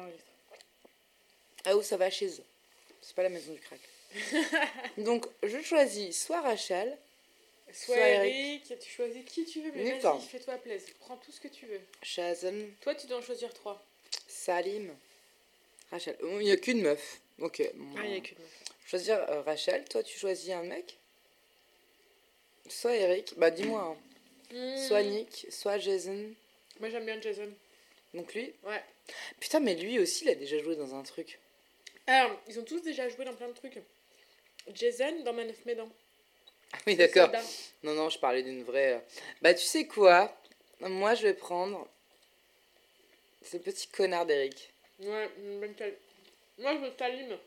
j'enregistre. Ah où ça va chez eux. C'est pas la maison du crack. Donc je choisis soit Rachel, Soit, Soit Eric. Eric, tu choisis qui tu veux, mais vas-y, fais-toi plaisir. Prends tout ce que tu veux. Shazen, Toi, tu dois en choisir trois. Salim, Rachel. Oh, Il n'y a qu'une meuf. Ok. Ah, il y a qu'une meuf. Choisir euh, Rachel. Toi tu choisis un mec Soit Eric. Bah dis-moi. hein. Soit Hmm. Nick, soit Jason. Moi, j'aime bien Jason. Donc lui. Ouais. Putain mais lui aussi il a déjà joué dans un truc. Alors, ils ont tous déjà joué dans plein de trucs. Jason dans Man of Medan. Ah oui d'accord. Non non je parlais d'une vraie... euh. Bah tu sais quoi? Moi je vais prendre... Ce petit connard d'Eric. Ouais, une bonne taille. Moi, je veux Salim.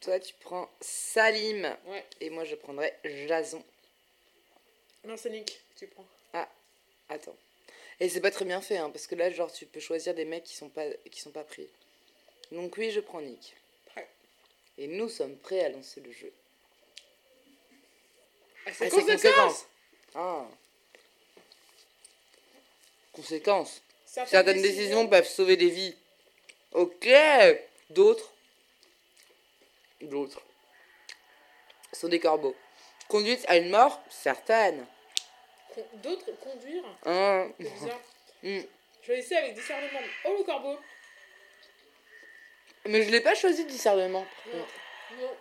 Toi, tu prends Salim. Ouais. Et moi, je prendrai Jason. Non, c'est Nick, tu prends. Attends. Et c'est pas très bien fait, hein, parce que là, genre, tu peux choisir des mecs qui sont pas, qui sont pas pris. Donc oui, je prends Nick. Prêt. Et nous sommes prêts à lancer le jeu. Ah, Ah, Ah. Conséquences. Certaines Certaines décisions peuvent sauver des vies. Ok. D'autres. D'autres. Sont des corbeaux. Conduite à une mort certaine. D'autres conduire, Hein. c'est bizarre. Mm. Choisissez avec discernement. Oh, le corbeau Mais je l'ai pas choisi discernement. Non. Non.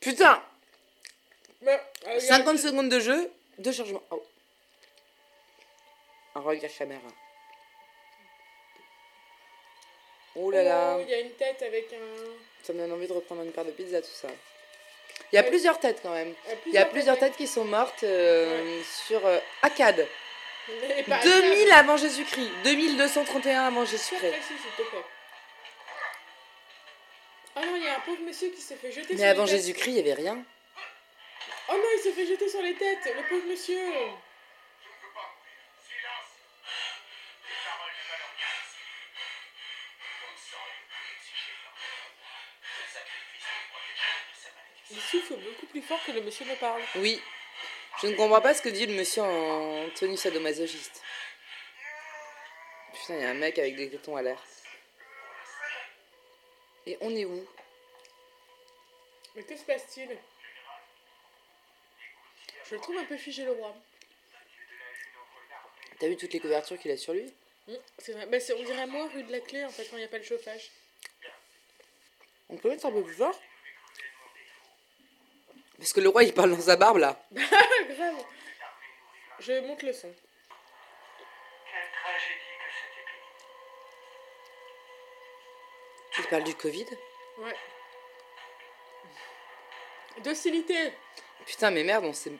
Putain Mais, euh, il y a- 50 secondes de jeu, deux chargements. Oh. Un regard caméra. Oh là là, Oh, il y a une tête avec un... ça me donne envie de reprendre une paire de pizza, tout ça. Il y a plusieurs têtes quand même. Il y a plusieurs têtes. qui sont mortes euh, sur euh, Akkad. Mais pas 2000 avant Jésus-Christ. 2231 avant Jésus-Christ. Oh non, il y a un pauvre monsieur qui s'est fait jeter Mais sur avant les têtes. Jésus-Christ, il n'y avait rien. Oh non, il s'est fait jeter sur les têtes, le pauvre monsieur. Il souffle beaucoup plus fort que le monsieur ne parle. Oui. Je ne comprends pas ce que dit le monsieur en tenue sadomasochiste. Putain, il y a un mec avec des tétons à l'air. Et on est où? Mais que se passe-t-il? Je le trouve un peu figé le roi. T'as vu toutes les couvertures qu'il a sur lui? Hum, c'est vrai. Bah, on dirait moi rue de la clé en fait quand il n'y a pas le chauffage. On peut mettre un peu plus fort? Parce que le roi il parle dans sa barbe là. Grave. Je monte le son. Quelle tragédie que cette épidémie. Il parle du Covid Ouais. Docilité. Putain, mais merde, on sait-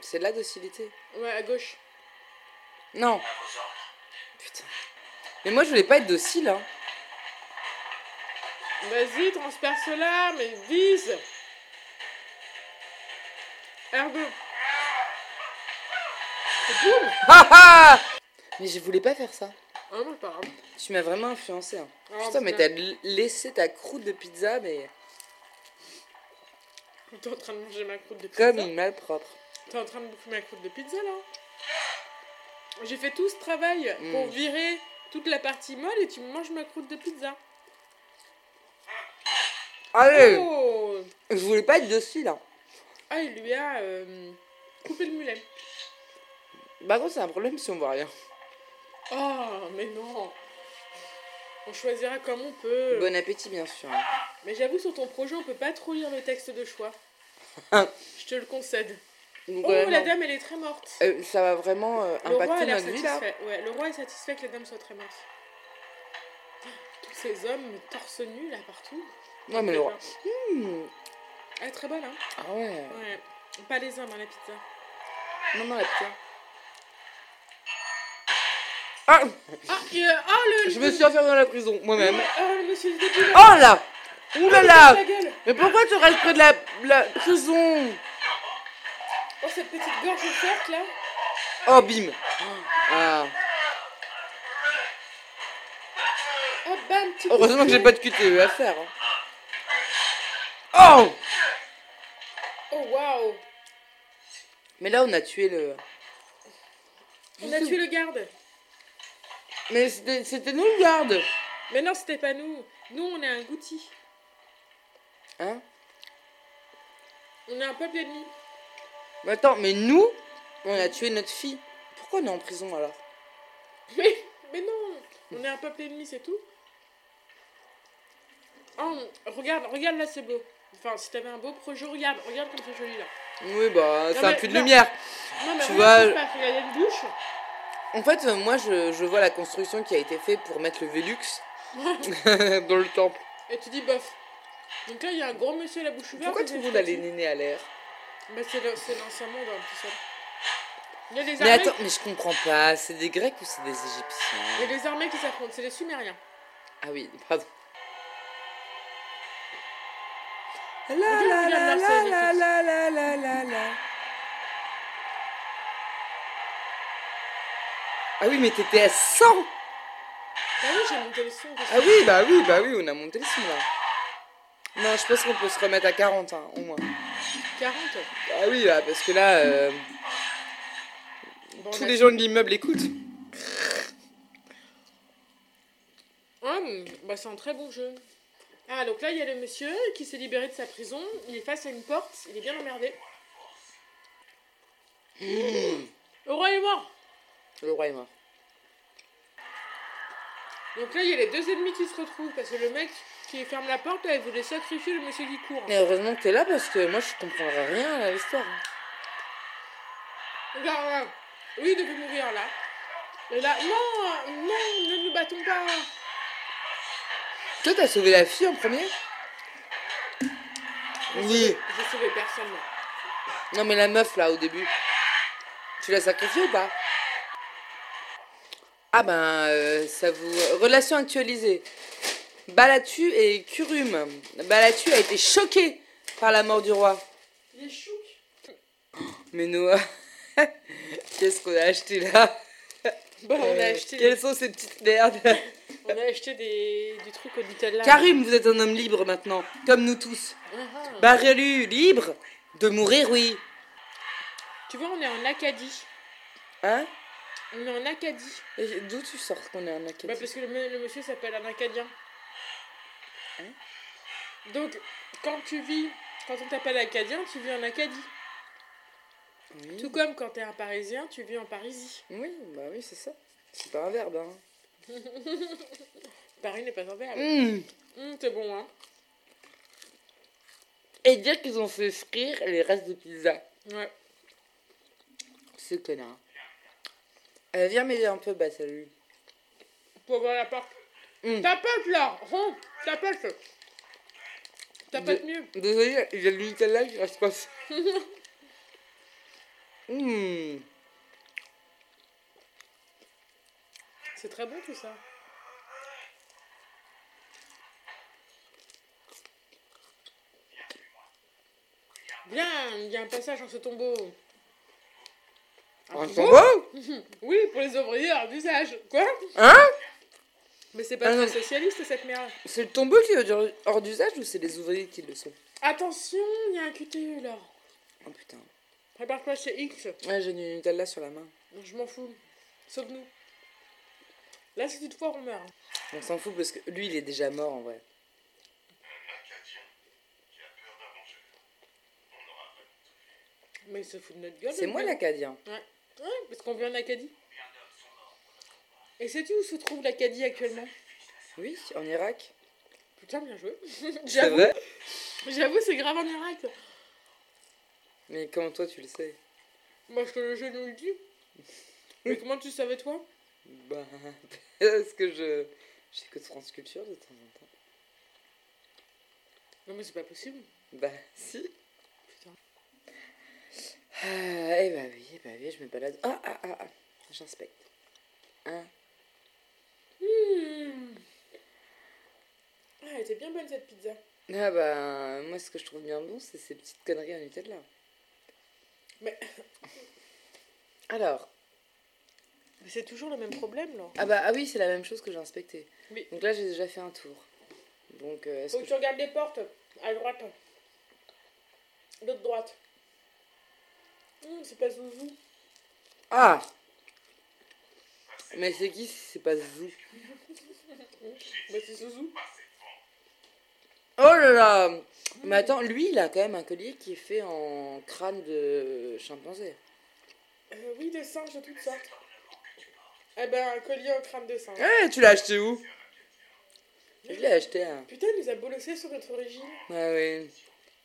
c'est de la docilité. Ouais, à gauche. Non. Putain. Mais moi je voulais pas être docile hein. Vas-y, transperce-la, mais vise. Ergo. Ah ah Mais je voulais pas faire ça. Ah non, c'est pas grave. Tu m'as vraiment influencé. Hein. Ah, Putain, mais t'as laissé ta croûte de pizza, mais T'es en train de manger ma croûte de pizza. comme une malpropre. T'es en train de bouffer ma croûte de pizza, là J'ai fait tout ce travail pour Mm. virer toute la partie molle et tu me manges ma croûte de pizza. Allez Oh Je voulais pas être docile. Hein. Ah, il lui a euh, coupé le mulet. Par contre, c'est un problème si on voit rien. Oh, mais non On choisira comme on peut. Bon appétit, bien sûr. Mais j'avoue, sur ton projet, on peut pas trop lire le texte de choix. Je te le concède. Donc, Oh, la dame, elle est très morte. euh, ça va vraiment euh, Le roi a impacter notre vie là. satisfait. Ouais, le roi est satisfait que la dame soit très morte. Tous ces hommes torse nu là partout. Non, mais le roi. Elle est très bonne, hein Ah ouais. Ouais. Pas les hommes, hein, la pizza. Non, non, la pizza. Ah Ah, et, euh, oh le. Je me suis enfermée dans la prison, moi-même. Ouais, Oh, le monsieur du début. Oh là Ouh là là La gueule. Mais pourquoi tu restes près de la, la prison? Oh, cette petite gorge ouverte là. Oh, bim Ah. Oh, bam, Heureusement que j'ai pas de QTE à faire. hein. Oh Oh, waouh. Mais là, on a tué le... On a tué le garde. Mais c'était nous le garde. Mais non, c'était pas nous. Nous, on est un goutti. Hein? On est un peuple ennemi. Mais attends, mais nous, on a tué notre fille. Pourquoi on est en prison alors? Mais, mais non, on est un peuple ennemi, c'est tout. Oh, regarde, regarde là, c'est beau. Enfin, si t'avais un beau projet, regarde, regarde comme c'est joli là. Oui, bah, Non, ça a mais- plus de non. lumière. Non, mais Tu vois, il y a une bouche. En fait, euh, moi, je, je vois la construction qui a été faite pour mettre le Velux dans le temple. Et tu dis bof. Donc là, il y a un gros monsieur à la bouche ouverte. Pourquoi tout des le monde a les statues. nénés à l'air? Bah, c'est c'est l'ancien monde, un petit ça. Il y a Mais armées, attends, mais je comprends pas. C'est des Grecs ou c'est des il y a Égyptiens les armées qui s'affrontent, c'est les Sumériens. Ah oui, pardon. La la la la la la la la la. Ah oui, mais t'étais à 100 Bah oui, j'ai monté le son. Ah oui, bah oui, bah oui, on a monté le son là. Non, je pense qu'on peut se remettre à 40 hein, au moins. 40. Ah oui, là, parce que là, euh, Bon, tous les gens de l'immeuble écoutent. Hum, bah c'est un très bon jeu. Ah, donc là, il y a le monsieur qui s'est libéré de sa prison. Il est face à une porte. Il est bien emmerdé. Le roi est mort. Le roi est mort. Donc là, il y a les deux ennemis qui se retrouvent. Parce que le mec qui ferme la porte, là, il voulait sacrifier le monsieur qui court. Mais heureusement que t'es là parce que moi je comprendrais rien à l'histoire. Regarde, regarde. Oui, il devait mourir là. Et là, non, non, ne nous battons pas. Toi t'as sauvé la fille en premier Oui. J'ai sauvé personne. Non mais la meuf là au début. Tu l'as sacrifiée ou pas Ah ben euh, ça vous... Relation actualisée. Balatu et Kurum. Balatu a été choqué par la mort du roi. Il est chouk. Mais Noah, qu'est-ce qu'on a acheté là Bon, on a Euh, acheté, Quelles sont ces petites merdes on a acheté des, du truc au Nutella. Karim, vous êtes un homme libre maintenant, comme nous tous. Ah. Barrelu, libre De mourir, oui. Tu vois, on est en Acadie. Hein? On est en Acadie. Et D'où tu sors qu'on est Bah Acadie? Parce que le, monsieur s'appelle un Acadien. Hein? Donc, quand tu vis, quand on t'appelle Acadien, tu vis en Acadie. oui. Tout comme quand t'es un Parisien, tu vis en Parisie. oui, bah oui, c'est ça. C'est pas un verbe, hein. Paris n'est pas verbe. Mmh. Hum, c'est bon, hein. Et dire qu'ils ont fait frire les restes de pizza. Ouais. Ce connard. Euh, viens m'aider un peu, bah salut. Pour ouvrir la porte. Hum. Tapote là Hum, Tapote Tapote mieux. Désolé, il y a le Nutella qui reste pas. Mmh. C'est très bon tout ça. Bien, il y a un passage dans ce tombeau. Un tombeau tombeau Oui, pour les ouvriers hors d'usage. Quoi Hein Mais c'est pas Ah très non. socialiste cette merde. C'est le tombeau qui est hors- d'usage ou c'est les ouvriers qui le sont Attention, il y a un QTE là. Oh putain. Prépare-toi chez X. Ouais, j'ai du Nutella sur la main. Je m'en fous. Sauve-nous. Là, si toutefois on meurt. On s'en fout parce que lui, il est déjà mort en vrai. Mais il se fout de notre gueule. C'est moi l'Acadien. Ouais. Ouais, parce qu'on vit en Acadie. Et sais-tu où se trouve l'Acadie actuellement? Oui, en Irak. Putain, bien joué. J'avoue, j'avoue, c'est grave en Irak. Mais comment toi tu le sais? Moi, je te le jeu nous le dit. Mais comment tu savais, toi? Bah, parce que je. J'écoute France Culture de temps en temps. Non, mais c'est pas possible. Bah, si. Putain. Ah, eh bah oui, eh bah oui, je me balade. Ah, ah, ah, ah. J'inspecte. Hein Hmm. Ah, elle était bien bonne cette pizza. Ah bah, moi ce que je trouve bien bon, c'est ces petites conneries en Nutella. Mais, Alors, c'est toujours le même problème, là. ah bah, ah oui, c'est la même chose que j'ai inspecté. Oui. Donc là, j'ai déjà fait un tour. Donc, euh, est-ce Faut que que tu regardes les portes. À droite. L'autre droite. Hmm, c'est pas Zouzou. Ah Mais c'est qui si c'est pas Zou Bah, c'est Zouzou. Oh là là Mais attends, lui, il a quand même un collier qui est fait en crâne de chimpanzé. Euh, oui, de singes de toutes sortes. Eh ben, un collier en crâne de singe. Eh, tu l'as acheté où? Je l'ai acheté, hein. Putain, il nous a bolossé sur notre origine. Ah oui.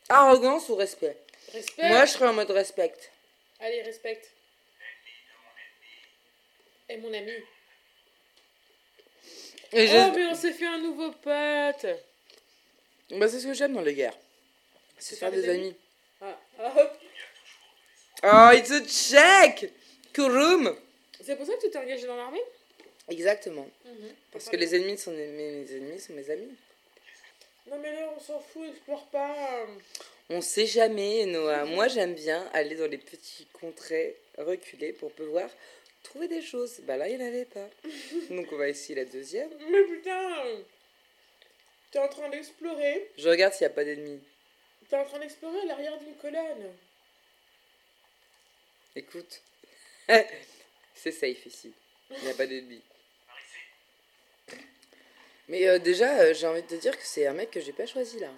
Arrogance ou respect? Respect. Moi, je serais en mode respect. Allez, respecte. Et mon ami. Et Oh, mais on s'est fait un nouveau pote. Bah, c'est ce que j'aime dans les guerres. C'est faire des amis. Ah, ah, hop. Oh, it's a check Kurum C'est pour ça que tu t'es engagé dans l'armée? Exactement. Parce que les ennemis sont mes, mes ennemis sont mes amis. Non, mais là, on s'en fout, explore pas. On sait jamais, Noah. Moi, j'aime bien aller dans les petits contrées reculés pour pouvoir trouver des choses. Bah là, il n'y en avait pas. Donc, on va essayer la deuxième. Mais putain T'es en train d'explorer. Je regarde s'il n'y a pas d'ennemis. T'es en train d'explorer l'arrière d'une colonne. Écoute. C'est safe ici. Il n'y a pas d'ennemis. Mais euh, déjà, euh, j'ai envie de te dire que c'est un mec que j'ai pas choisi là.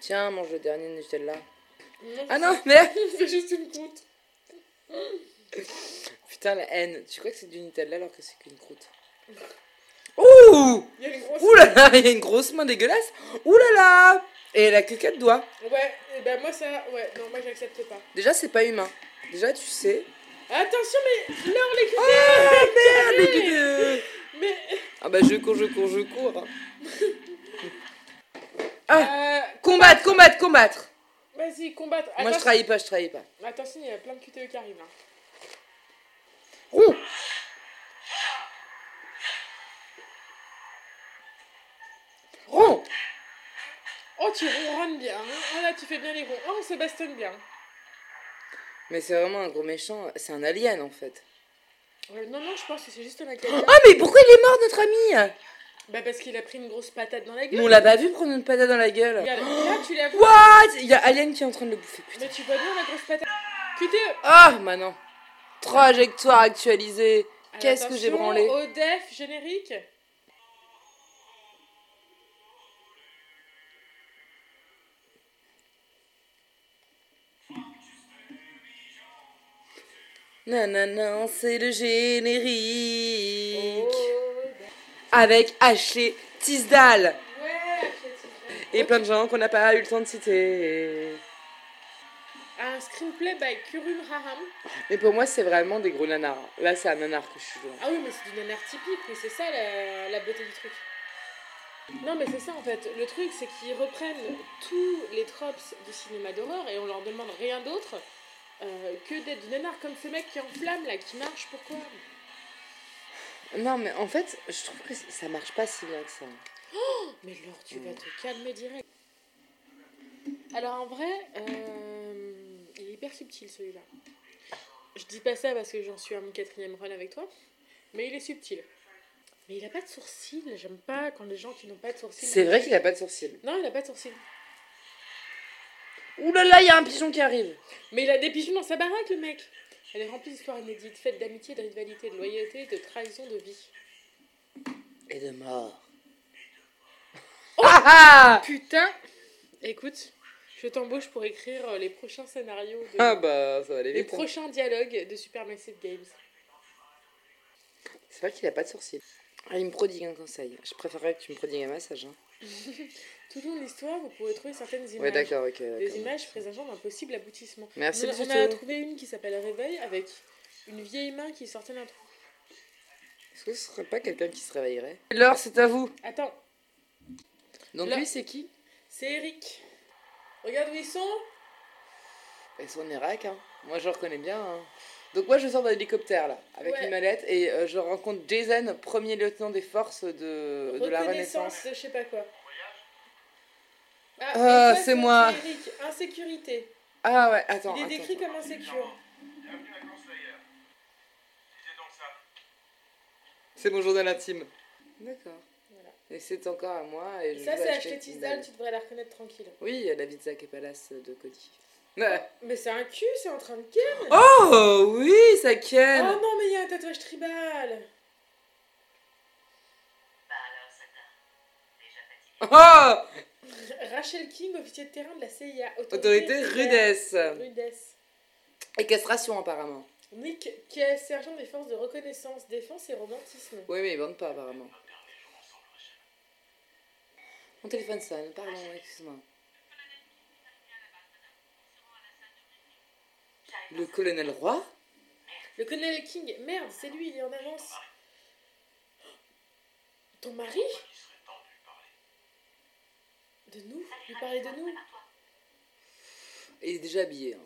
Tiens, mange le dernier Nutella. Ah non, merde C'est juste une croûte. Putain, la haine. Tu crois que c'est du Nutella alors que c'est qu'une croûte? Ouh Il y a une grosse. Ouh là là, il y a une grosse main dégueulasse. Ouh là là Et elle a que 4 doigts. Ouais, et ben moi ça. Ouais, non, moi j'accepte pas. Déjà, c'est pas humain. Déjà, tu sais. Attention, mais Laure les Oh cutés merde, les. Mais. Ah bah, je cours, je cours, je cours. Ah, Euh, combattre, combattre, combattre. Vas-y, combattre. Moi, je trahis pas, je trahis pas. Attention, il y a plein de QTE qui arrivent. Hein. Rond Oh, tu ronronnes bien. hein. Oh là, tu fais bien les ronds. Oh, on se bastonne bien. Mais c'est vraiment un gros méchant. C'est un alien en fait. Euh, non, non, je pense que c'est juste un acadien. Ah, mais pourquoi il est mort, notre ami Bah, parce qu'il a pris une grosse patate dans la Mais gueule. on l'a pas vu prendre une patate dans la gueule. Regarde, là, tu l'as vu. What? Il y a Alien qui est en train de le bouffer, putain. Mais tu vois bien la grosse patate. QTE Ah, maintenant. Trajectoire actualisée. Qu'est-ce que j'ai branlé? Au def générique. Non, c'est le générique. Oh, Avec Ashley Tisdale. Et plein de gens qu'on n'a pas eu le temps de citer. Un screenplay by Kurum Raham. Mais pour moi, c'est vraiment des gros nanars. Là, c'est un nanar que je suis. Ah oui, mais c'est du nanar typique, mais c'est ça la, la beauté du truc. Non, mais c'est ça en fait. Le truc, c'est qu'ils reprennent tous les tropes du cinéma d'horreur et on leur demande rien d'autre euh, que d'être nanar comme ce mec qui enflamme là, qui marche. Pourquoi? Non, mais en fait, je trouve que ça marche pas si bien que ça. Mais Laure, tu vas te calmer direct. Alors en vrai, euh, il est hyper subtil celui-là. Je dis pas ça parce que j'en suis à mon quatrième run avec toi, mais il est subtil. Mais il a pas de sourcils, j'aime pas quand les gens qui n'ont pas de sourcils. C'est vrai qu'il a pas de sourcils. Non, il a pas de sourcils. Ouh là là, il y a un pigeon qui arrive. Mais il a des pigeons dans sa baraque, le mec. Elle est remplie d'histoires inédites, faites d'amitié, de rivalité, de loyauté, de trahison, de vie. Et de mort. ah ah Putain Écoute, je t'embauche pour écrire euh, les prochains scénarios, de- Ah bah, ça va aller les vite. hein. prochains dialogues de Supermassive Games. C'est vrai qu'il a pas de sourcils. Ah, il me prodigue un conseil. Je préférerais que tu me prodigues un massage. Hein. Tout au long de l'histoire, vous pourrez trouver certaines images. Ouais, d'accord, ok. Des images présageant d'un possible aboutissement. Merci, on, a- on trouvé une qui s'appelle Réveil avec une vieille main qui sortait d'un trou. Est-ce que ce serait pas quelqu'un qui se réveillerait? Alors, c'est à vous. Attends, Donc, Là- lui, c'est qui? C'est Eric. Regarde où ils sont. Ils sont en Irak, hein. Moi, je le reconnais bien. hein. Donc, moi, je sors d'un hélicoptère, là, avec Ouais. une mallette, et euh, je rencontre Jason, premier lieutenant des forces de, de la Renaissance. de je sais pas quoi. Ah, ça, c'est moi. Eric, insécurité. Ah ouais, attends. Il est attends, décrit attends. comme insécure. Bienvenue à Conslayer. Disais donc ça. C'est mon journal intime. D'accord. Voilà. Et c'est encore à moi. Et je Ça, c'est acheté Tisdale. Tisdale, tu devrais la reconnaître tranquille. Oui, la pizza et Palace de Cody. Ouais. Mais c'est un cul, c'est en train de ken. Oh oui, ça Oh ken. non, mais il y a un tatouage tribal. Bah alors, ça t'a déjà fatigué. Oh Rachel King, officier de terrain de la CIA. Autorité rudesse. Rudesse. Et castration apparemment. Nick, qui est sergent des forces de reconnaissance, défense et romantisme. Oui, mais ils vendent pas apparemment. Mon téléphone sonne, pardon, excuse-moi. Le colonel Roy Le colonel King, merde, c'est lui, il est en avance. Ton mari? De nous? Lui parler de nous? Il est déjà habillé. hein.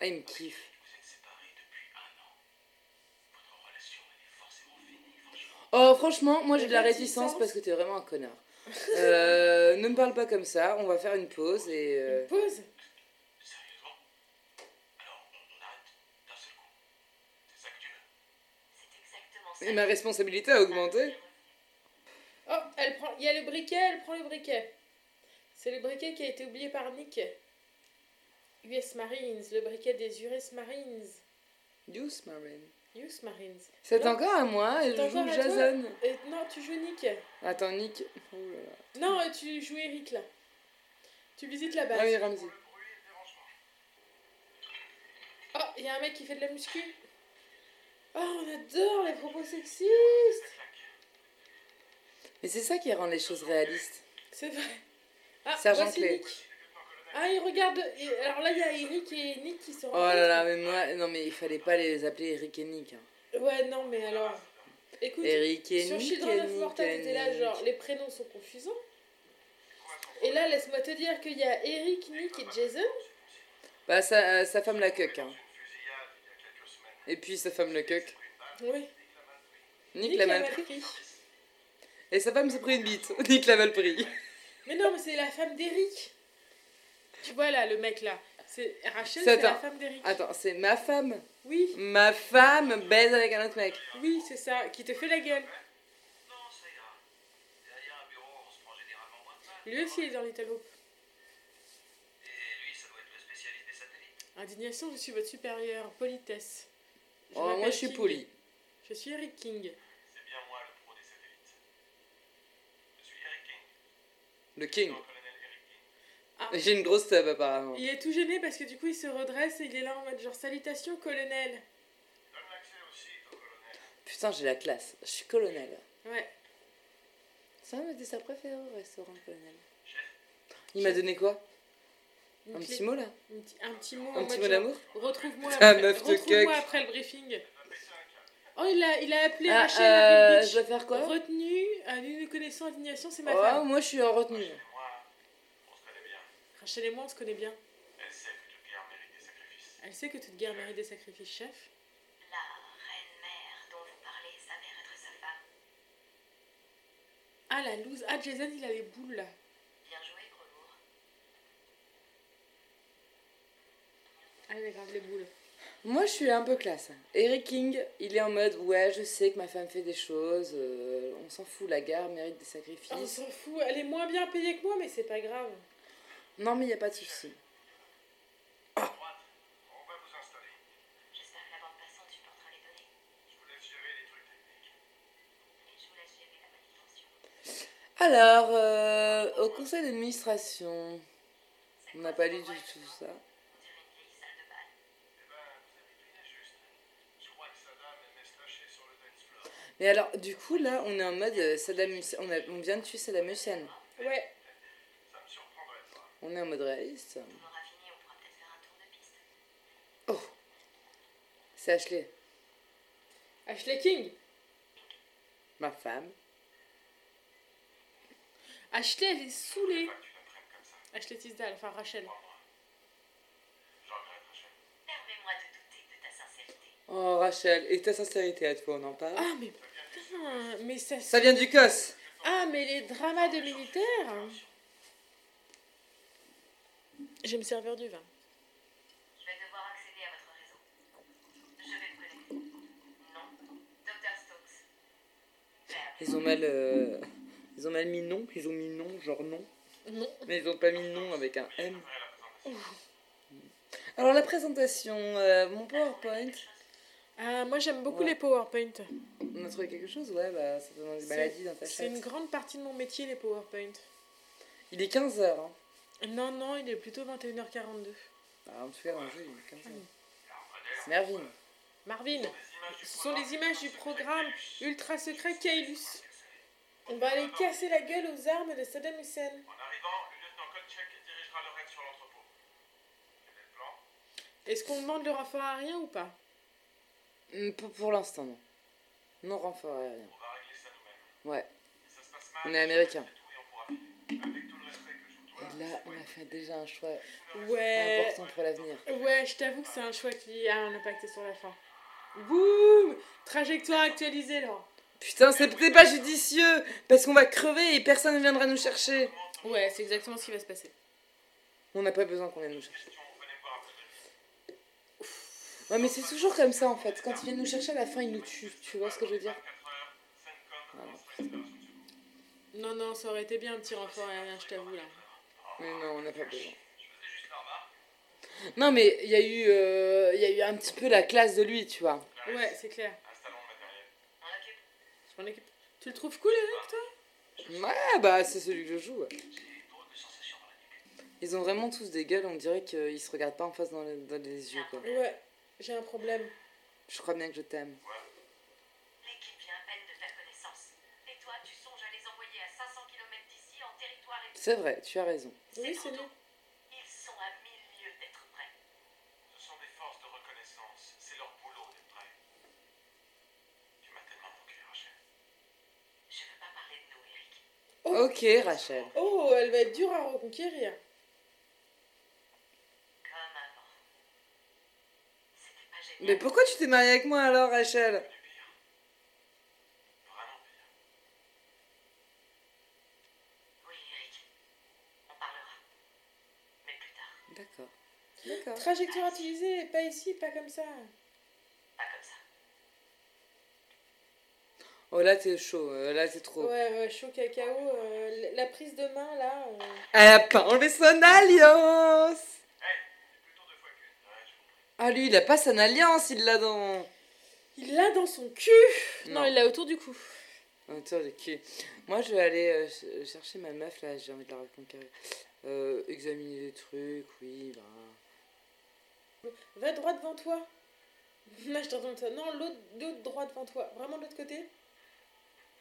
Ah, il me kiffe. Oh, franchement, moi j'ai de la Réticence. réticence parce que t'es vraiment un connard. Euh, ne me parle pas comme ça, on va faire une pause et. euh, Une pause? Sérieusement? Alors, on, on arrête d'un seul coup. C'est ça que tu veux? C'est exactement ça. Et ma responsabilité a augmenté. Oh, elle prend... il y a le briquet, elle prend le briquet. C'est le briquet qui a été oublié par Nick. US Marines, le briquet des US Marines. Use Marine. Marines. C'est encore à moi et je joue. Jason. Et non, tu joues Nick. Attends, Nick. Oh là là. Non, tu joues Eric là. Tu visites la base. Ah oui, Ramsey. Oh, il y a un mec qui fait de la muscu. Oh, on adore les propos sexistes. Mais c'est ça qui rend les choses réalistes. C'est vrai. Ah, Sergent Clé. Nick. Ah, il regarde. et- Alors là, il y a Eric et Nick qui se Oh là là, mais moi, non mais il fallait pas les appeler Eric et Nick. hein. Ouais, non, mais alors. Écoute, Eric et sur Nick Children et of Nick Morta, et t'étais là, Nick. genre, les prénoms sont confusants. Et là, laisse-moi te dire qu'il y a Eric, Nick et Jason. Bah sa, euh, sa femme la cuck. Hein. Et puis sa femme le cuck. Oui. Nick l'a mal mal pris. pris. Et sa femme s'est pris une bite. Nick l'a mal pris. Mais non, mais c'est la femme d'Eric. Tu vois là, le mec là. C'est Rachel, C'est la femme d'Eric. Attends, c'est ma femme. Oui, Ma femme baise avec un autre mec. oui, c'est ça, qui te fait la gueule. Non, ça ira. Derrière un bureau, on se prend généralement moins de mal. Lui aussi il est dans Little Hope. Et lui, ça doit être le spécialiste des satellites. Indignation, je suis votre supérieur. Politesse. Oh, moi je suis King. poli. Je suis Eric King. C'est bien moi le pro des satellites. Je suis Eric King. Le King. J'ai une grosse tub apparemment. Il est tout gêné parce que du coup il se redresse et il est là en mode genre salutations colonel. Donne l'accès aussi au colonel. Putain, j'ai la classe. Je suis colonel. Ouais. Ça m'a dit sa préférée au restaurant colonel. Chef, Il m'a donné quoi? Une Un clé- petit mot là? Un petit, mot. Un petit mot genre, d'amour? Retrouve-moi après, meuf de retrouve-moi cuck. après le briefing. Oh, il a, il a appelé Ah, Rachel euh, je dois faire quoi? Retenue, nous connaissons indignation, c'est ma Oh, femme. moi je suis en retenue. et moi, on se connaît bien. Rachel et moi on se connaît bien. Elle sait que toute guerre mérite des sacrifices. Elle sait que toute guerre mérite des sacrifices, chef. La reine-mère dont vous parlez s'avère être sa femme. Ah la loose. Ah Jason il a les boules là. Bien joué, gros lourd. Ah il a grave les boules. Moi je suis un peu classe. Eric King, il est en mode ouais, je sais que ma femme fait des choses, euh, on s'en fout, la guerre mérite des Ah, on sacrifices. s'en fout, elle est moins bien payée que moi mais c'est pas grave. Non, mais il n'y a pas de souci. Droite, on va vous installer. J'espère que la bande passante supportera les données. Je vous laisse gérer les trucs techniques. Et je vous laisse gérer la manutention. Alors, euh, au conseil d'administration, on n'a pas lu du tout ça. On dirait une vieille salle de bal. Eh ben, vous avez deviné juste. Je crois que Saddam aimait se lâcher sur le dance floor. Mais alors, du coup, là, on est en mode euh, Saddam Hussein. On, a- on vient de tuer Saddam Hussein. Ouais. Ça me surprendrait pas. On est en mode réaliste. On aura fini, on pourra peut-être faire un tour de piste. Oh C'est Ashley, Ashley King. ma femme. Ashley elle est saoulée. Ashley Tisdale, enfin Rachel. Oh, Rachel, et ta sincérité à toi, on en parle Ah mais putain, mais ça... Ça vient du COS Ah mais les dramas de militaires. Je vais me servir du vin. Je vais devoir accéder à votre réseau. Je vais le connecter. Non. Dr. Stokes. Merde. Ils ont mal... euh, Ils ont mal mis non, ils ont mis non, genre non. Non. Mais ils ont pas mis le nom avec un M. Présentation. Alors la présentation, euh, mon PowerPoint. Ah, moi j'aime beaucoup Ouais. les PowerPoint. On a trouvé quelque chose? Ouais, bah ça te donne des C'est- maladies dans ta C'est une grande partie de mon métier, les PowerPoint. Il est 15h. Hein. Non, non, il est plutôt 21h42. Bah, en tout cas, dans le jeu, il est 15h. Ah. C'est Mervyn. Marvin, ce sont les images du programme ultra secret Kailus. On va aller casser la gueule aux armes de Saddam Hussein. En arrivant, le lieutenant Kolchak dirigera le raid sur l'entrepôt. Quel est le plan Est-ce qu'on demande le renfort aérien ou pas? Hmm, Pour, pour l'instant, non. Non renfort aérien. On va régler ça nous-mêmes. Ouais. Si ça se passe mal, On est américain. c'est tout et on pourra filer. Avec là, on a fait déjà un choix Ouais. important pour l'avenir. Ouais, je t'avoue que c'est un choix qui a un impact sur la fin. Boum Trajectoire actualisée là. Putain, c'est peut-être pas judicieux parce qu'on va crever et personne ne viendra nous chercher. Ouais, c'est exactement ce qui va se passer. On n'a pas besoin qu'on vienne nous chercher. Ouais, mais c'est toujours comme ça en fait. Quand ils viennent nous chercher, à la fin, ils nous tuent. Tu vois ce que je veux dire? 24 heures, Sencom Voilà. lancera une opération de secours. Non, non, ça aurait été bien un petit renfort aérien, je t'avoue là. Mais non, on n'a pas besoin. Je faisais juste la remarque. Non, mais il y, a eu, euh, il y a eu un petit peu la classe de lui, tu vois. Ouais, c'est clair. M'en occupe. Tu le trouves cool, Eric, toi? Ouais, bah c'est celui que je joue. ouais. J'ai une drôle de sensation dans la nuque. Ils ont vraiment tous des gueules, on dirait qu'ils se regardent pas en face dans les, dans les yeux, quoi. Ouais, j'ai un problème. Je crois bien que je t'aime vient à peine de faire connaissance. Et toi, tu songes à les envoyer à 500 km d'ici C'est vrai, tu as raison. Oui, c'est mieux. Ils sont à mille lieues d'être prêts. Ce sont des forces de reconnaissance. C'est leur boulot d'être prêts. Tu m'as tellement manqué, Rachel. Je veux pas parler de nous, Eric. Ok, Rachel. Oh, elle va être dure à reconquérir. Comme avant. C'était pas génial. Mais pourquoi tu t'es mariée avec moi alors, Rachel Du pire. Vraiment pire. Oui, Eric. On parlera. Mais plus tard. D'accord. D'accord. Trajectoire utilisée, pas ici, pas comme ça. Pas comme ça. Oh là, t'es chaud, euh, là, c'est trop. Ouais, ouais, chaud cacao. euh, la prise de main, là. euh, Elle a pas enlevé son alliance Hey, c'est plutôt deux fois qu'une. Ouais, je comprends. Ah, lui, il a pas son alliance, il l'a dans. Il l'a dans son cul Non, Non. il l'a autour du cou. Attends, le cul. Moi, je vais aller euh, ch- chercher ma meuf, là, j'ai envie de la reconquérir. Euh, examiner des trucs, oui, bah. Va droit devant toi. Là, je t'entends ça. Non, l'autre l'autre droit devant toi. Vraiment de l'autre côté?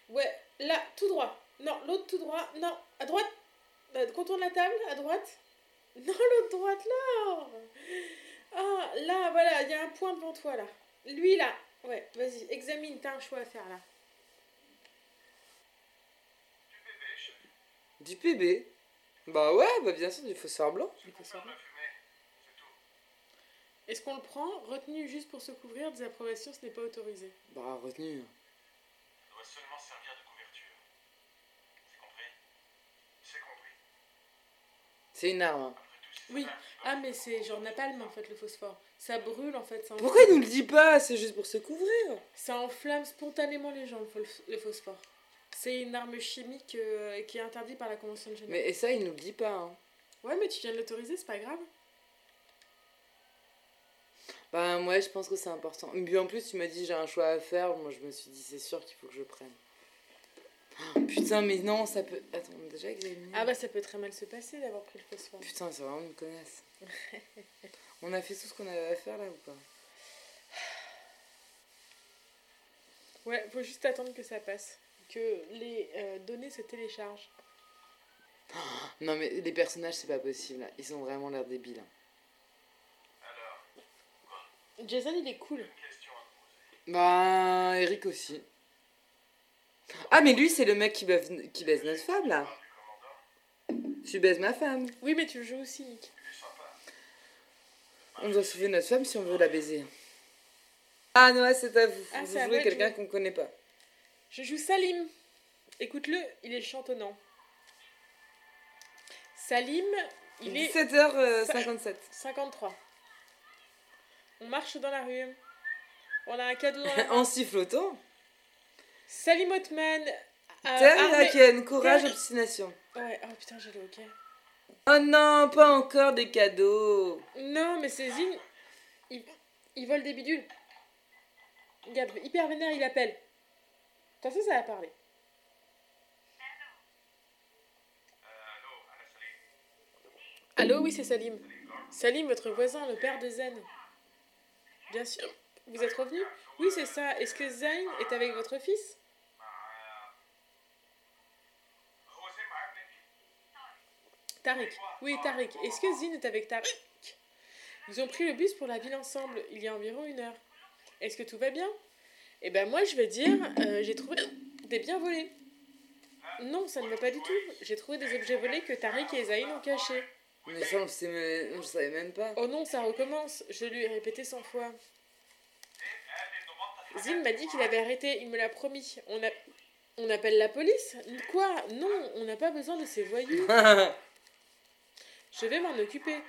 Ouais, là, tout droit. Non, l'autre tout droit. Non, à droite. Euh, Contourne la table, à droite. Non, l'autre droite, là. Ah, là, voilà, il y a un point devant toi, là. Lui, là. Ouais, vas-y, examine, t'as un choix à faire, là. Du bébé. Du PB Bah ouais, bah bien sûr, du blanc. Il faut Faire savoir. de la fumée. C'est tout. Est-ce qu'on le prend Retenu juste pour se couvrir, désapprobation, ce n'est pas autorisé? Bah, retenu. Ça doit seulement servir de couverture. C'est compris? C'est compris. C'est une arme. hein. Après tout, si Oui. Ah, mais c'est genre napalm, en fait, le phosphore. Ça brûle, en fait, ça Pourquoi il nous le dit pas? C'est juste pour se couvrir. Ça enflamme spontanément les gens, le phos- le phosphore. C'est une arme chimique euh, qui est interdite par la Convention de Genève. Mais et ça, il nous le dit pas. Hein. Ouais, mais tu viens de l'autoriser, c'est pas grave. Bah, ouais, je pense que c'est important. Puis en plus, tu m'as dit j'ai un choix à faire. Moi, je me suis dit, c'est sûr qu'il faut que je prenne. Oh, putain, mais non, ça peut. Attends, déjà examiné. Ah bah ça peut très mal se passer d'avoir pris le phosphore. Putain, c'est vraiment une connasse. on a fait tout ce qu'on avait à faire là ou pas? Ouais, faut juste attendre que ça passe. Que les euh, données se téléchargent. Non, mais les personnages, c'est pas possible. Ils ont vraiment l'air débiles. hein. Jason, il est cool. Bah, Eric aussi. Ah, mais lui, c'est le mec qui baise, qui baise notre femme là. Tu baises ma femme. Oui, mais tu le joues aussi, Nick. Il est sympa. On doit sauver notre femme si on veut la baiser. Ah, non, c'est à vous. Ah, vous jouez quelqu'un qu'on connaît pas. Je joue Salim. Écoute-le, il est chantonnant. Salim, il est 17h57. 53. On marche dans la rue. On a un cadeau dans la en sifflotant. Salim Othman. euh, courage, obstination. Ouais, oh putain, j'ai le hockey. Oh non, pas encore des cadeaux. Non, mais c'est Zine. Il, il vole des bidules. Regarde, hyper vénère, il appelle. T'as fait, ça va parler. Allô, oui, c'est Salim. Salim, votre voisin, le père de Zen. Bien sûr. Vous êtes revenu Oui, c'est ça. Est-ce que Zayn est avec votre fils? Tariq. Oui, Tariq. Est-ce que Zine est avec Tariq? Ils ont pris le bus pour la ville ensemble, il y a environ une heure. Est-ce que tout va bien? Eh ben moi, je vais dire, euh, j'ai trouvé des biens volés. Non, ça ne va pas du tout. J'ai trouvé des objets volés que Tariq et Zayn ont cachés. Mais ça, on je savais même pas. Oh non, ça recommence. Je lui ai répété cent fois. Zine m'a dit qu'il avait arrêté, il me l'a promis. On, a... on appelle la police Quoi? Non, on n'a pas besoin de ces voyous. Je vais m'en occuper.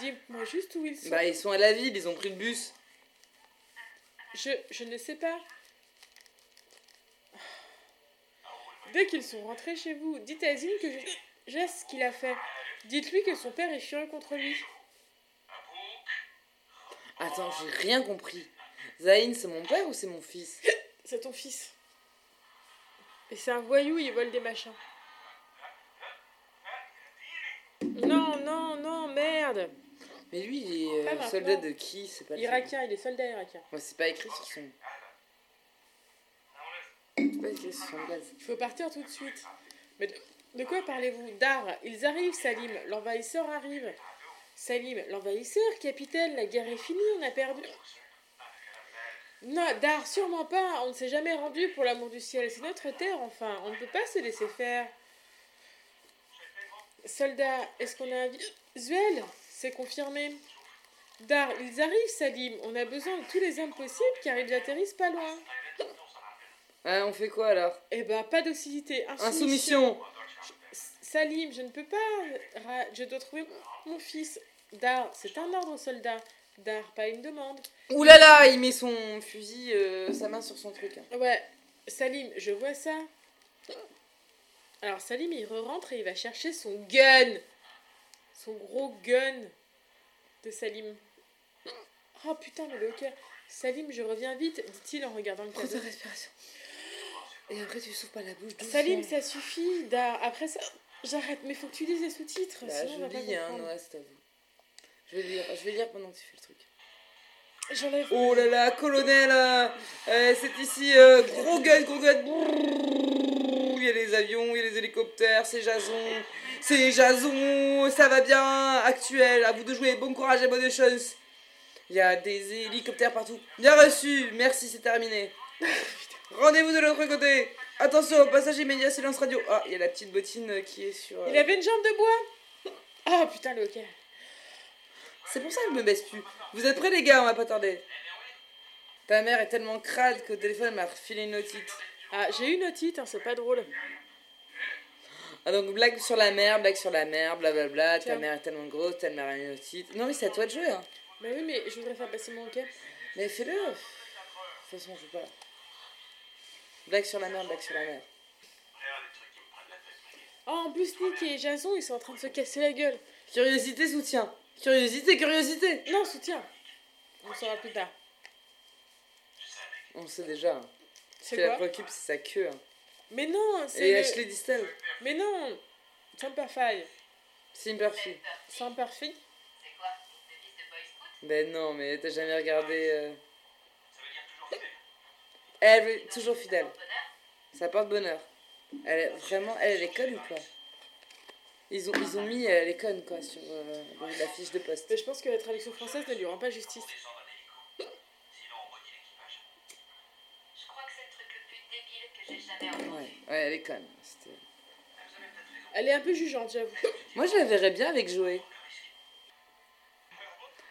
Dis-moi juste où ils sont. bah, ils sont à la ville, ils ont pris le bus. Je, je ne sais pas. Dès qu'ils sont rentrés chez vous, dites à Zine que je, je sais ce qu'il a fait. Dites-lui que son père est furieux contre lui. Attends, j'ai rien compris. Zayn, c'est mon père ou c'est mon fils? C'est ton fils. Et c'est un voyou, il vole des machins. Non, non, non, merde. Mais lui, il est euh, soldat de qui? C'est pas Irakien, il est soldat irakien. Ouais, c'est pas écrit sur son. C'est pas écrit sur son blaze. Il faut partir tout de suite. Mais de, quoi parlez-vous? Dar, ils arrivent, Salim. L'envahisseur arrive. Salim, l'envahisseur, capitaine, la guerre est finie, on a perdu. Non, Dar, sûrement pas. On ne s'est jamais rendu pour l'amour du ciel. C'est notre terre, enfin. On ne peut pas se laisser faire. Soldat, est-ce qu'on a un visuel C'est confirmé. Dar, ils arrivent, Salim. On a besoin de tous les hommes possibles car ils atterrissent pas loin. Ah, on fait quoi alors? Eh ben, pas docilité. Insoumission Salim, je ne peux pas. Je dois trouver mon fils. Dar, c'est un ordre, soldat. Dar, pas une demande. Ouh là là, il met son fusil, euh, sa main sur son truc. hein. Ouais, Salim, je vois ça. Alors, Salim, il re-rentre et il va chercher son gun. Son gros gun de Salim. Oh putain, mais le cœur. Salim, je reviens vite, dit-il en regardant le Prends ta cadeau. respiration. Et après, tu souffles pas la bouche. doucement. Salim, ça suffit. Dar, après ça, j'arrête. Mais faut que tu lises les sous-titres. Bah, sinon, on va je pas lis, hein, ouais, c'est à vous. Je vais lire, je vais lire pendant que tu fais le truc. J'enlève. Oh là là, colonel, euh, euh, c'est ici, euh, gros gun, gros gun. Il y a les avions, il y a les hélicoptères, c'est Jason, c'est Jason, ça va bien, actuel, à vous de jouer, bon courage et bonne chance. Il y a des hélicoptères partout. Bien reçu, merci, c'est terminé. Rendez-vous de l'autre côté. Attention, passage immédiat, silence radio. Ah, il y a la petite bottine euh, qui est sur... euh, Il avait une jambe de bois. Oh putain, le hockey. C'est pour ça que je me baisse plus. Vous êtes prêts les gars, on va pas tarder. Ta mère est tellement crade qu'au téléphone elle m'a refilé une otite. Ah, j'ai eu une otite, hein, c'est pas drôle. Ah donc blague sur la mère, blague sur la mère, blablabla, ta mère est tellement grosse, ta mère a une otite. Non mais c'est à toi de jouer hein. Bah oui, mais je voudrais faire passer mon hockey. Mais fais-le. De toute façon je veux pas. Blague sur la mère, blague sur la mère. Oh, en plus, Nick et Jason, ils sont en train de se casser la gueule. Curiosité, soutien. Curiosité, curiosité. Non, soutien. On saura plus tard. On sait déjà. hein. Ce C'est qui la préoccupe c'est sa queue. hein. Mais non, c'est. Et le- Ashley Distel. Mais non Simperfy. Simperfy. Simperfy C'est quoi Ben non mais t'as jamais regardé... euh, Elle est toujours fidèle. Ça porte bonheur. Elle est vraiment, elle, elle est conne ou pas ils ont, ils ont mis, elle est conne quoi, sur euh, la fiche de poste. Mais je pense que la traduction française ne lui rend pas justice. Je crois que c'est le truc le plus débile que j'ai jamais entendu. Ouais, ouais, elle est conne. Elle est un peu jugeante, j'avoue. Moi, je la verrais bien avec Joey.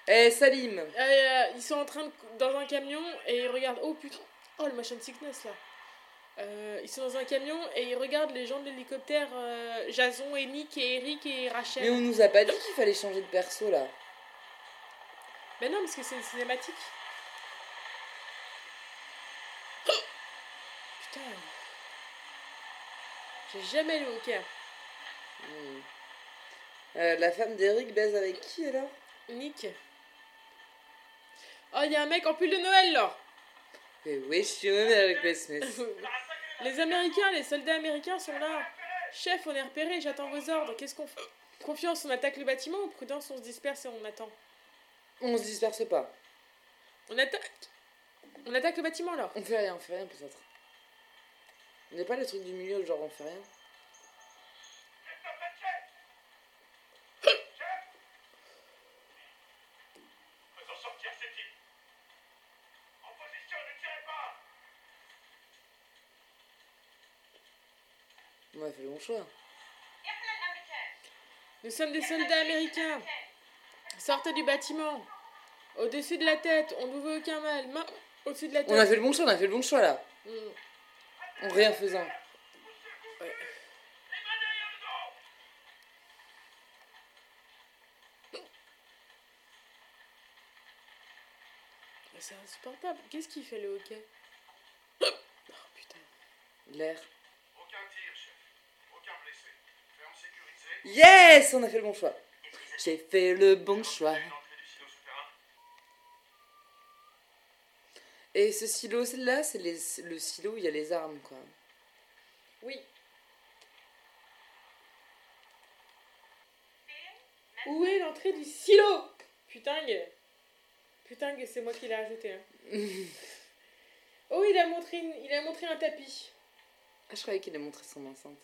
Eh, Salim Euh, ils sont en train de, dans un camion et ils regardent. Oh putain. Oh le motion sickness là. Euh, ils sont dans un camion et ils regardent les gens de l'hélicoptère euh, Jason et Nick et Eric et Rachel. Mais on nous a pas dit qu'il fallait changer de perso là. Mais non, parce que c'est une cinématique. Putain. J'ai jamais le hockey. Hmm. Euh, la femme d'Eric baise avec qui alors? Nick. Oh, il y a un mec en pull de Noël là Oui, je suis même avec Christmas. Les Américains, les soldats américains sont là. Chef, on est repéré, j'attends vos ordres. Qu'est-ce qu'on fait Confiance, on attaque le bâtiment ou prudence, on se disperse et on attend? On se disperse pas. On attaque On attaque le bâtiment alors On fait rien, on fait rien peut-être. On n'est pas le truc du milieu, genre on fait rien. Faisons sortir ces types. En position, ne tirez pas On a fait le bon choix. Nous sommes des soldats américains. Sortez du bâtiment. Au-dessus de la tête, on ne vous veut aucun mal. Main au-dessus de la tête. On a fait le bon choix, on a fait le bon choix là. Mm. En rien faisant. C'est insupportable. Qu'est-ce qu'il fait le hockey? Oh putain. L'air. Aucun tir, chef. Aucun blessé. Ferme sécurisée. Yes On a fait le bon choix. J'ai fait le bon choix. Et ce silo là, c'est le silo où il y a les armes quoi. Oui. Où est l'entrée du silo? Putain, putain, c'est moi qui l'ai ajouté. hein. oh, il a montré, une- il a montré un tapis. Ah, je croyais qu'il a montré son enceinte.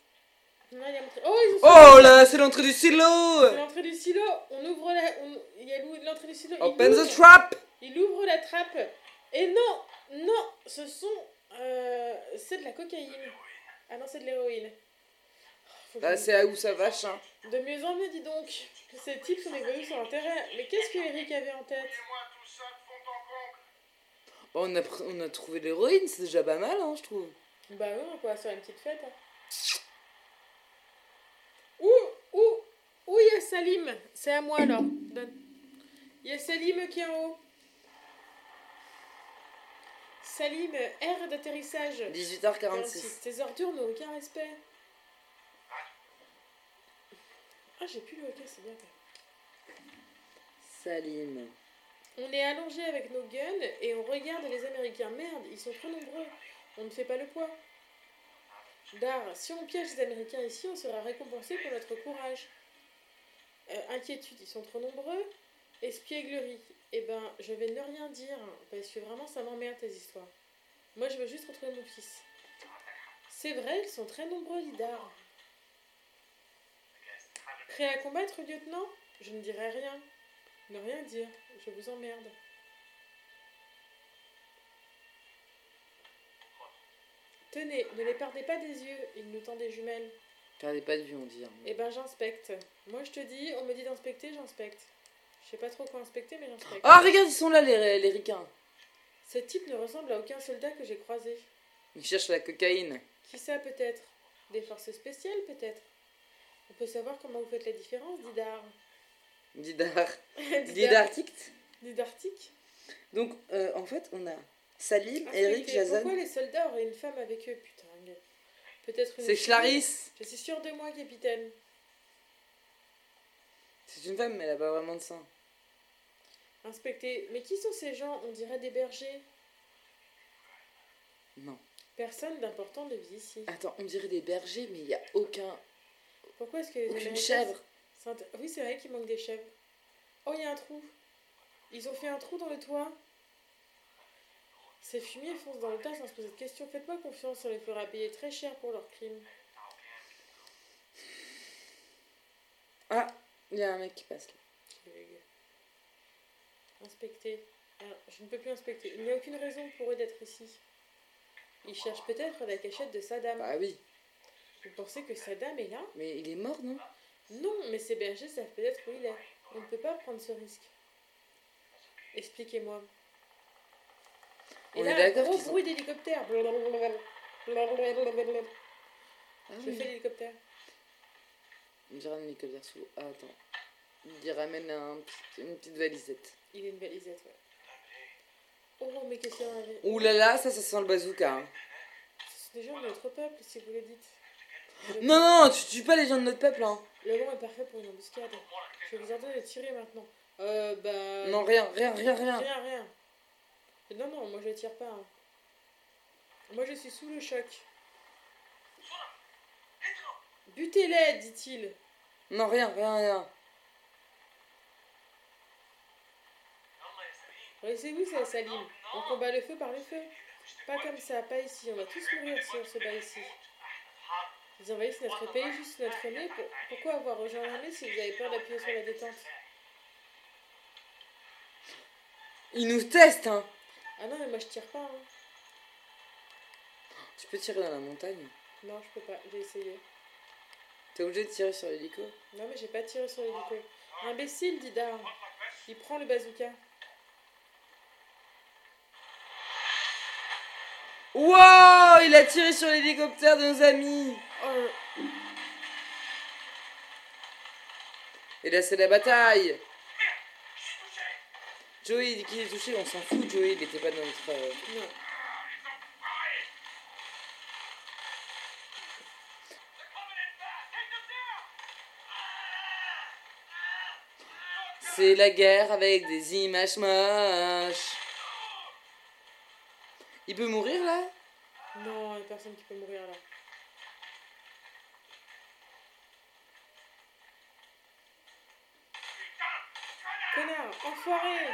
Non, il a montré. Oh, ils ont Oh là, c'est l'entrée du silo C'est l'entrée du silo. On ouvre la. on- Il y a l'entrée du silo. il Open ouvre- the trap Il ouvre la trappe. Et non, non, ce sont. euh, c'est de la cocaïne. Ah non, c'est de l'héroïne. Oh, Bah, c'est à où ça vache, hein. De mieux en mieux, dis donc. Ces types sont évolués sur l'intérêt. Mais qu'est-ce que Eric avait en tête? Bon, on, a, pr- on a trouvé l'héroïne, c'est déjà pas mal, hein, je trouve. Bah oui, on pourra se faire une petite fête. hein. Où, où, où il y a Salim C'est à moi alors. Donne. Il y a Salim qui est en haut. Salim, air d'atterrissage. 18h46. Tes ordures n'ont aucun respect. Ah, j'ai plus le hockey, c'est bien. Salim. On est allongé avec nos guns et on regarde les Américains. Merde, ils sont trop nombreux. On ne fait pas le poids. Dar, si on piège les Américains ici, on sera récompensé pour notre courage. Euh, inquiétude, ils sont trop nombreux. Espièglerie, eh ben, je vais ne rien dire, hein, parce que vraiment, ça m'emmerde tes histoires. Moi, je veux juste retrouver mon fils. C'est vrai, ils sont très nombreux, Lidar. Prêt à combattre, lieutenant? Je ne dirai rien. Ne rien dire, je vous emmerde. Tenez, ne les perdez pas des yeux, ils nous tendent des jumelles. Perdez pas de vue, on dit. hein. Eh ben j'inspecte. Moi je te dis, on me dit d'inspecter, j'inspecte. Je sais pas trop quoi inspecter, mais j'inspecte. Ah, regarde, ils sont là, les, les ricains. Ce type ne ressemble à aucun soldat que j'ai croisé. Ils cherchent la cocaïne. Qui ça peut-être? Des forces spéciales peut-être? On peut savoir comment vous faites la différence, Didar. Didar. Didar. Didartict. Didartique Donc, euh, en fait, on a Salim. Eric, Jason. Pourquoi les soldats auraient une femme avec eux Peut-être une. C'est Clarisse. Je suis sûre de moi, capitaine. C'est une femme, mais elle a pas vraiment de sein. Inspecter. Mais qui sont ces gens? On dirait des bergers. Non. Personne d'important ne vit ici. Attends, on dirait des bergers, mais il y a aucun. Pourquoi est-ce que les Aucune chèvre? int- Oui, c'est vrai qu'il manque des chèvres. Oh, il y a un trou. Ils ont fait un trou dans le toit. Ces fumiers foncent dans le tas sans se poser de questions. Faites-moi confiance, on les fera payer très cher pour leurs crimes. Ah, il y a un mec qui passe là. Inspecter. Alors, je ne peux plus inspecter. Il n'y a aucune raison pour eux d'être ici. Ils cherchent peut-être la cachette de Saddam. Bah oui, Vous pensez que Saddam est là? Mais il est mort, non? Non, mais ces bergers savent peut-être où il est. On ne peut pas prendre ce risque. Expliquez-moi. Et On là, gros bruit d'hélicoptère. Ah Je oui. fais l'hélicoptère. On dirait un hélicoptère sous. Ah, attends. Il ramène un petit- une petite valisette. Il est une balisette, ouais. Oh, mais qu'est-ce qu'il y avait Ouh là là, ça, ça sent le bazooka. hein. Ce sont des gens de notre peuple, si vous le dites. Non, non, tu tues pas les gens de notre peuple, hein. Le vent est parfait pour une embuscade. Je vais vous ordonner de tirer maintenant. Euh, bah. Non, rien, rien, rien, rien. Rien, rien. Non, non, moi je tire pas. hein. Moi je suis sous le choc. Butez-les, dit-il. Non, rien, rien, rien. Laissez-vous ça, Salim. On combat le feu par le feu. Pas comme ça, pas ici. On va tous mourir si on se bat ici. Vous envahissez notre pays juste sous notre nez. Pour- Pourquoi avoir rejoint l'armée si vous avez peur d'appuyer sur la détente? Ils nous testent, hein. Ah non, mais moi je tire pas. Hein. Tu peux tirer dans la montagne. Non, je peux pas. J'ai essayé. T'es obligé de tirer sur l'hélico. Non, mais j'ai pas tiré sur l'hélico. Imbécile, dit Dar. Il prend le bazooka. Wow Il a tiré sur l'hélicoptère de nos amis. Oh, Et là, c'est la bataille. Joey qu'il est touché, on s'en fout, Joey, il était pas dans notre. euh, non. C'est la guerre avec des images moches. Il peut mourir là? Non, il y a personne qui peut mourir là. Connard, enfoiré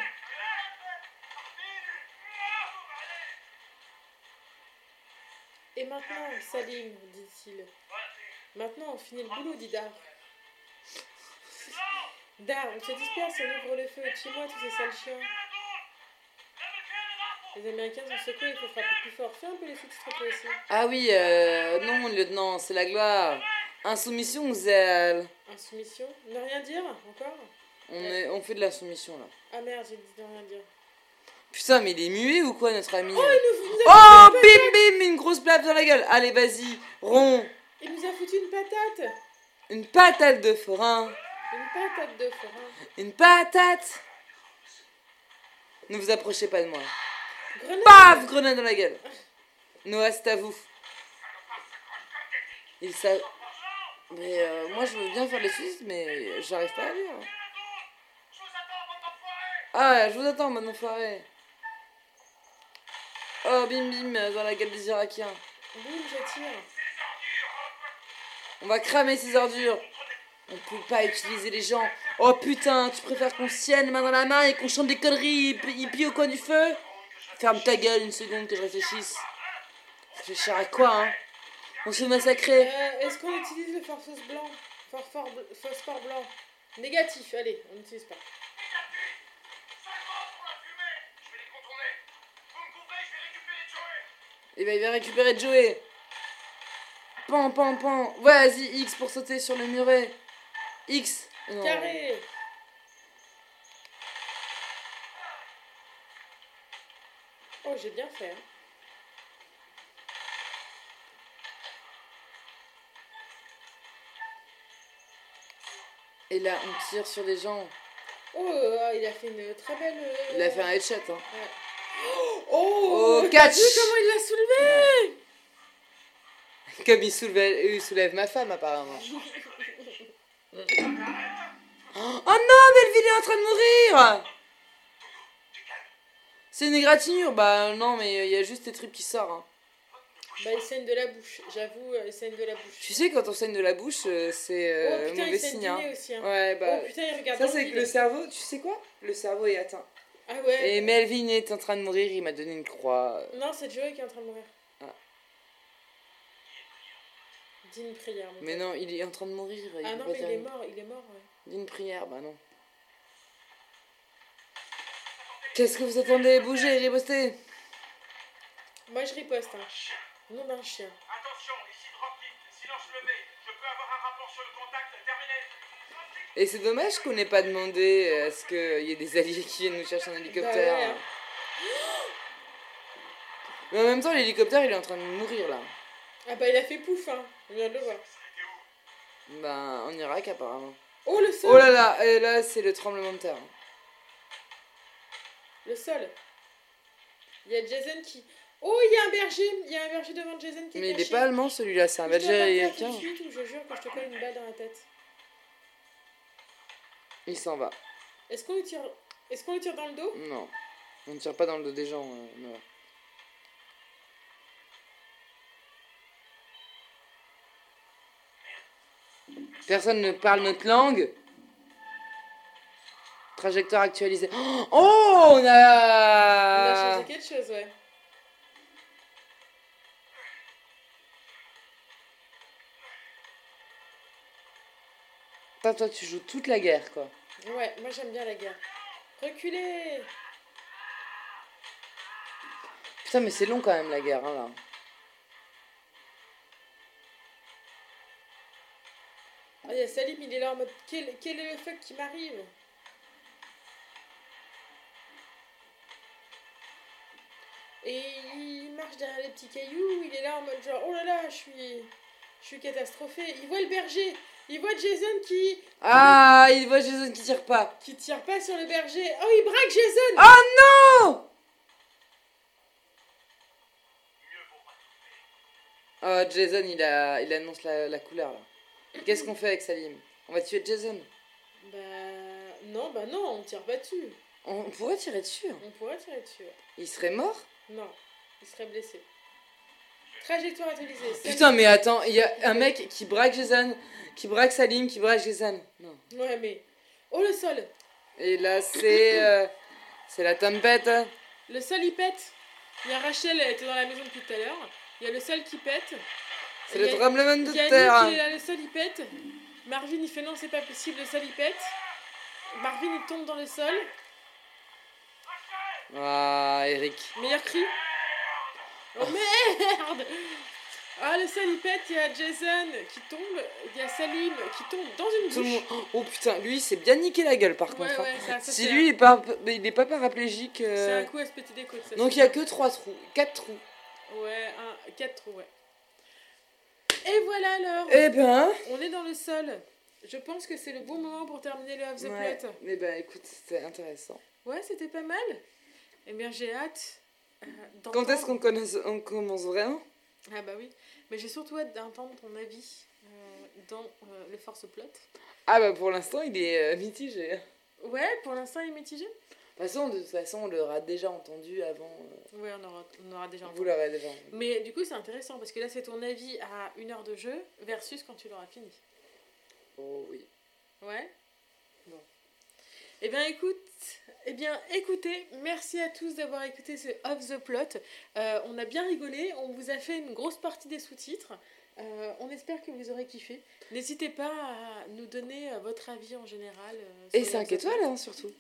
Et maintenant, Salim, dit-il. Maintenant, on finit le boulot, dit Dar. Dar, on se disperse, on ouvre le feu. Tue-moi tous ces sales chiens. Les Américains sont secoués, il faut frapper plus fort. Fais un peu les sous-titres aussi. Ah oui, euh, non, lieutenant, c'est la gloire. Insoumission ou zèle Insoumission Ne rien dire Encore? On, est, on fait de la soumission là. Ah merde, j'ai dit de rien dire. Putain, mais il est muet ou quoi, notre ami Il nous, il nous Oh, a une bim bim, une grosse plate dans la gueule. Allez, vas-y, rond. Il nous a foutu une patate Une patate de forain. Une patate de forain. Une patate. Ne vous approchez pas de moi. Grenade Paf, grenade dans la gueule. Noah, c'est à vous. Il s'a... Mais euh, moi, je veux bien faire les suisses, mais j'arrive pas à lire. Ah, je vous attends, mon enfoiré. Oh, bim bim, dans la gueule des Irakiens. Boum, j'attire. On va cramer ces ordures. On peut pas utiliser les gens. Oh putain, tu préfères qu'on se tienne main dans la main et qu'on chante des conneries hippie au coin du feu? Ferme ta gueule une seconde que je réfléchisse. Réfléchir à quoi, hein? On se fait massacrer. Euh, Est-ce qu'on utilise le phosphore blanc? Phosphore, bl- phosphore blanc? Négatif, allez, on n'utilise pas. Et ben il va récupérer Joey. Pan, pan, pan. Vas-y, X pour sauter sur le muret. X. Non. Carré Oh, j'ai bien fait. hein. Et là, on tire sur des gens. Oh, il a fait une très belle. euh, Il a fait un headshot, hein. Ouais. Oh, Oh, catch vu comment il l'a soulevé Comme il soulève, il soulève ma femme, apparemment. Oh non, Melville est en train de mourir C'est une égratignure Bah non, mais il y a juste tes tripes qui sortent. hein. Bah, il saigne de la bouche. J'avoue, euh, il saigne de la bouche. Tu sais, quand on saigne de la bouche, euh, c'est oh euh, putain, mauvais il signe. hein. aussi. Hein. Ouais, bah... oh putain, il regarde Ça, c'est que le cerveau, tu sais quoi? Le cerveau est atteint. Ah ouais Et Melvin est en train de mourir, il m'a donné une croix. Non, c'est Joey qui est en train de mourir. Ah. Dis une prière. mon Mais non, il est en train de mourir. il Ah peut non, pas mais il est mort, il est mort, ouais. Dis une prière, bah non. Qu'est-ce que vous attendez? Bougez, ripostez Moi, je riposte, hein. Nom d'un chien. Attention, ici Dropkick, silence levé. Je peux avoir un rapport sur le contact, terminé. Et c'est dommage qu'on n'ait pas demandé à ce qu'il y ait des alliés qui viennent nous chercher un hélicoptère. Bah ouais, hein. Mais en même temps, l'hélicoptère, il est en train de mourir là. Ah bah, il a fait pouf, hein. On vient de le voir. Ben, en Irak apparemment. Oh, le sol Oh là là, et là, c'est le tremblement de terre. Le sol. Il y a Jason qui... Oh, il y a un berger Il y a un berger devant Jason qui est Mais il caché. est pas allemand celui-là, c'est un rappelle américain. je jure que je te colle une balle dans la tête. Il s'en va. Est-ce qu'on lui tire... Est-ce qu'on lui tire dans le dos? Non. On ne tire pas dans le dos des gens. euh. Personne ne parle notre langue. Trajectoire actualisée. Oh, on On a a. changé quelque chose, ouais. Putain, toi, tu joues toute la guerre, quoi. Ouais, moi j'aime bien la guerre. Reculez Putain, mais c'est long quand même la guerre, hein, là. Ah, il y a Salim, il est là en mode quel, quel est le fuck qui m'arrive? Et il marche derrière les petits cailloux, il est là en mode genre oh là là, je suis, je suis catastrophé. Il voit le berger, il voit Jason qui, Ah, il voit Jason qui tire pas. qui tire pas sur le berger. Oh, il braque Jason Oh non Oh, Jason, il, a, il annonce la, la couleur, là. Qu'est-ce qu'on fait avec Salim? On va tuer Jason Bah non, bah non, on tire pas dessus. On pourrait tirer dessus. hein. On pourrait tirer dessus. Il serait mort? Non, il serait blessé. Trajectoire. Salim- Putain, mais attends, il y a un mec qui braque Jason, qui braque Salim, qui braque Jason. Non. Ouais, mais. Oh, le sol Et là, c'est. euh, c'est la tempête. Le sol il pète. Il y a Rachel, elle était dans la maison depuis tout à l'heure. Il y a le sol qui pète. C'est Il y le a- tremblement de Il y a terre. est là, le sol il pète. Marvin il fait non, c'est pas possible, le sol il pète. Marvin il tombe dans le sol. Ah, Eric. Meilleur cri. Oh merde Ah, le sol il pète, il y a Jason qui tombe. Il y a Salim qui tombe dans une Tout le douche. monde- Oh putain, lui, il s'est bien niqué la gueule par Ouais, contre. hein. ouais, ça, ça, si c'est lui, il est pas, il est pas paraplégique. C'est euh, un coup à se péter des côtes. ça, Donc c'est il y a que 3 trous, 4 trous. Ouais, un, quatre trous, ouais. Et voilà alors Eh ben. On est dans le sol. Je pense que c'est le bon moment pour terminer le Have the Ouais. Plot. Eh ben écoute, c'était intéressant. Ouais, c'était pas mal. Eh bien, j'ai hâte. Euh, Quand est-ce qu'on on commence vraiment? Ah, bah oui. Mais j'ai surtout hâte d'entendre ton avis euh, dans euh, le Force Plot. Ah bah pour l'instant, il est mitigé. De toute Ouais, pour l'instant, il est mitigé? façon, de toute façon, on l'aura déjà entendu avant. Ouais, on aura, on aura déjà Vous entendu. l'aurez déjà entendu. Mais du coup, c'est intéressant parce que là, c'est ton avis à une heure de jeu versus quand tu l'auras fini. Oh oui. Ouais? Bon. Eh bien, écoute, eh bien, écoutez, merci à tous d'avoir écouté ce Off the Plot. Euh, on a bien rigolé, on vous a fait une grosse partie des sous-titres. Euh, on espère que vous aurez kiffé. N'hésitez pas à nous donner euh, votre avis en général. euh, Et sur 5 Off the Plot. étoiles, hein, surtout.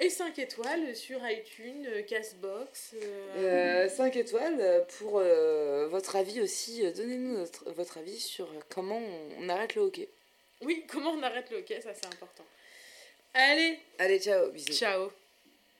Et 5 étoiles sur iTunes, Castbox. euh, 5 étoiles pour votre avis aussi. Donnez-nous votre avis sur comment on arrête le hockey. Oui, comment on arrête le hockey, ça c'est important. Allez, Allez, ciao, bisous. ciao